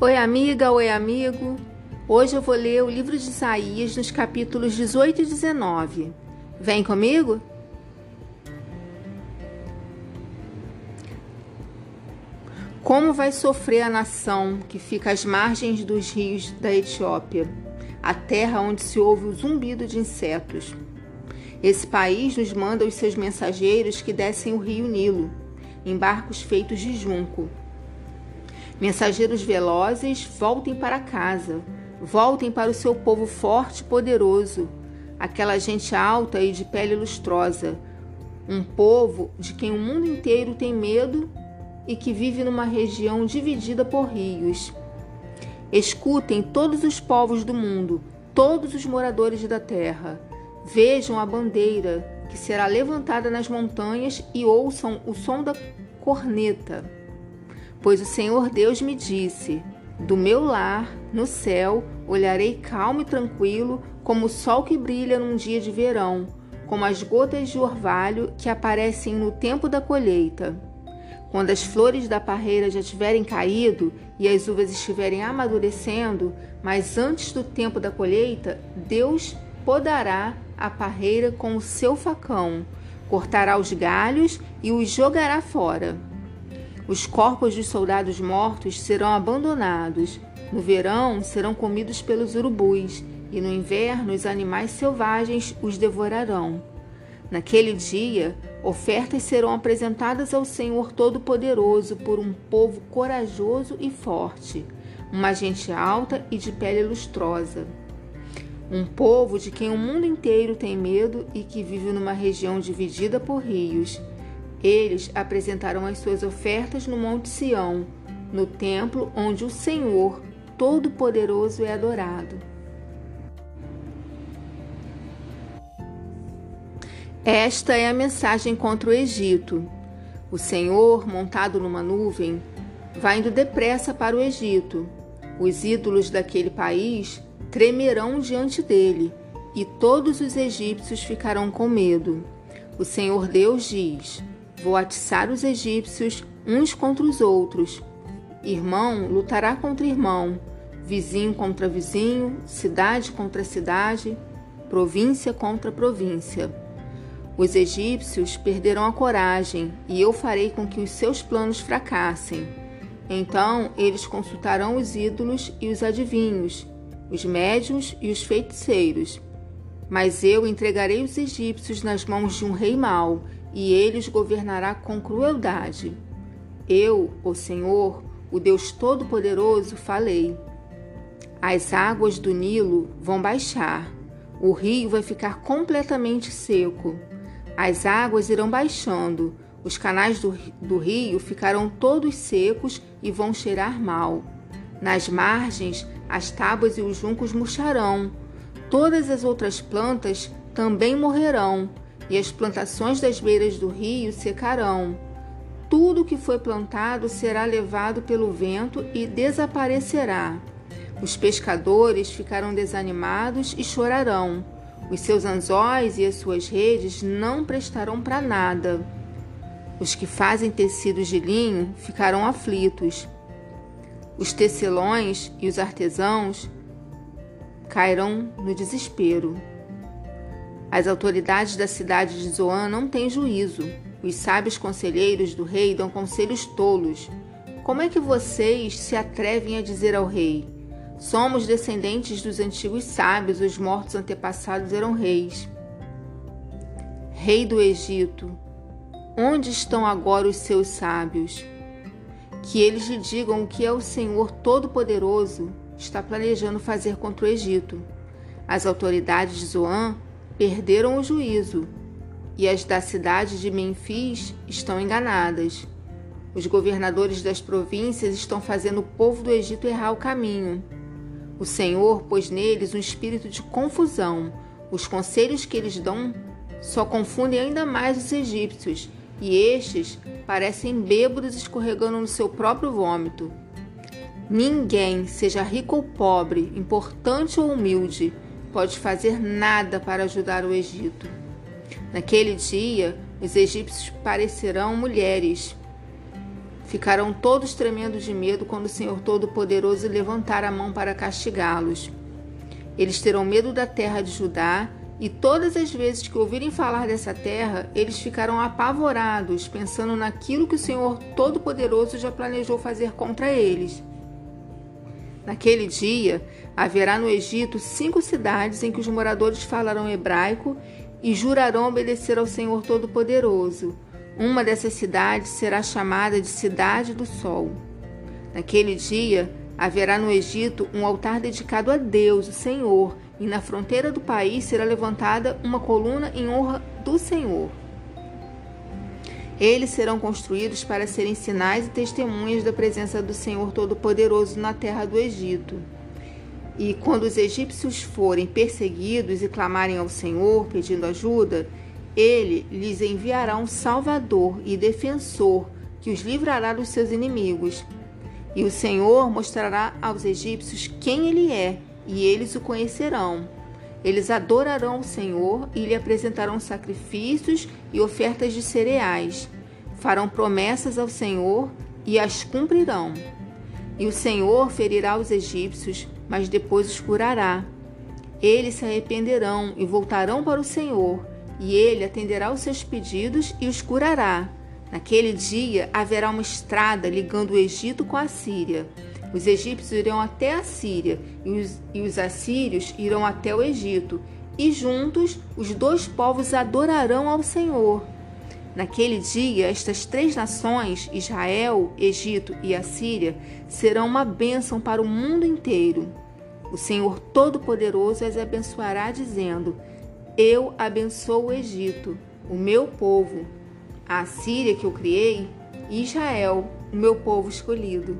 Oi, amiga, oi, amigo. Hoje eu vou ler o livro de Isaías nos capítulos 18 e 19. Vem comigo? Como vai sofrer a nação que fica às margens dos rios da Etiópia, a terra onde se ouve o zumbido de insetos? Esse país nos manda os seus mensageiros que descem o rio Nilo, em barcos feitos de junco Mensageiros velozes, voltem para casa, voltem para o seu povo forte e poderoso, aquela gente alta e de pele lustrosa, um povo de quem o mundo inteiro tem medo e que vive numa região dividida por rios. Escutem todos os povos do mundo, todos os moradores da terra. Vejam a bandeira que será levantada nas montanhas e ouçam o som da corneta. Pois o Senhor Deus me disse: Do meu lar, no céu, olharei calmo e tranquilo, como o sol que brilha num dia de verão, como as gotas de orvalho que aparecem no tempo da colheita. Quando as flores da parreira já tiverem caído e as uvas estiverem amadurecendo, mas antes do tempo da colheita, Deus podará a parreira com o seu facão, cortará os galhos e os jogará fora. Os corpos dos soldados mortos serão abandonados. No verão serão comidos pelos urubus, e no inverno os animais selvagens os devorarão. Naquele dia, ofertas serão apresentadas ao Senhor Todo-Poderoso por um povo corajoso e forte, uma gente alta e de pele lustrosa. Um povo de quem o mundo inteiro tem medo e que vive numa região dividida por rios eles apresentaram as suas ofertas no Monte Sião, no templo onde o Senhor Todo-Poderoso é adorado. Esta é a mensagem contra o Egito. O Senhor, montado numa nuvem, vai indo depressa para o Egito. Os ídolos daquele país tremerão diante dele, e todos os egípcios ficarão com medo. O Senhor Deus diz: Vou atiçar os egípcios uns contra os outros. Irmão lutará contra irmão, vizinho contra vizinho, cidade contra cidade, província contra província. Os egípcios perderam a coragem, e eu farei com que os seus planos fracassem. Então eles consultarão os ídolos e os adivinhos, os médiuns e os feiticeiros. Mas eu entregarei os egípcios nas mãos de um rei mau, e ele os governará com crueldade. Eu, o Senhor, o Deus Todo-Poderoso, falei. As águas do Nilo vão baixar, o rio vai ficar completamente seco. As águas irão baixando, os canais do, do rio ficarão todos secos e vão cheirar mal. Nas margens, as tábuas e os juncos murcharão. Todas as outras plantas também morrerão e as plantações das beiras do rio secarão. Tudo que foi plantado será levado pelo vento e desaparecerá. Os pescadores ficarão desanimados e chorarão. Os seus anzóis e as suas redes não prestarão para nada. Os que fazem tecidos de linho ficarão aflitos. Os tecelões e os artesãos cairão no desespero. As autoridades da cidade de Zoan não têm juízo. Os sábios conselheiros do rei dão conselhos tolos. Como é que vocês se atrevem a dizer ao rei: Somos descendentes dos antigos sábios, os mortos antepassados eram reis? Rei do Egito, onde estão agora os seus sábios? Que eles lhe digam o que é o Senhor Todo-Poderoso está planejando fazer contra o Egito. As autoridades de Zoan perderam o juízo, e as da cidade de Memfis estão enganadas. Os governadores das províncias estão fazendo o povo do Egito errar o caminho. O Senhor pôs neles um espírito de confusão. Os conselhos que eles dão só confundem ainda mais os egípcios, e estes parecem bêbados escorregando no seu próprio vômito. Ninguém, seja rico ou pobre, importante ou humilde, pode fazer nada para ajudar o Egito. Naquele dia, os egípcios parecerão mulheres Ficarão todos tremendo de medo quando o Senhor Todo-Poderoso levantar a mão para castigá-los. Eles terão medo da terra de Judá, e todas as vezes que ouvirem falar dessa terra, eles ficarão apavorados, pensando naquilo que o Senhor Todo-Poderoso já planejou fazer contra eles. Naquele dia, haverá no Egito cinco cidades em que os moradores falarão hebraico e jurarão obedecer ao Senhor Todo-Poderoso. Uma dessas cidades será chamada de Cidade do Sol. Naquele dia, haverá no Egito um altar dedicado a Deus, o Senhor, e na fronteira do país será levantada uma coluna em honra do Senhor. Eles serão construídos para serem sinais e testemunhas da presença do Senhor Todo-Poderoso na terra do Egito. E quando os egípcios forem perseguidos e clamarem ao Senhor pedindo ajuda, ele lhes enviará um Salvador e defensor que os livrará dos seus inimigos. E o Senhor mostrará aos egípcios quem ele é, e eles o conhecerão. Eles adorarão o Senhor e lhe apresentarão sacrifícios e ofertas de cereais. Farão promessas ao Senhor e as cumprirão. E o Senhor ferirá os egípcios, mas depois os curará. Eles se arrependerão e voltarão para o Senhor e ele atenderá os seus pedidos e os curará. Naquele dia haverá uma estrada ligando o Egito com a Síria. Os egípcios irão até a Síria e os, e os assírios irão até o Egito, e juntos os dois povos adorarão ao Senhor. Naquele dia, estas três nações, Israel, Egito e Assíria, serão uma bênção para o mundo inteiro. O Senhor Todo-Poderoso as abençoará, dizendo: eu abençoo o Egito, o meu povo, a Síria que eu criei, e Israel, o meu povo escolhido.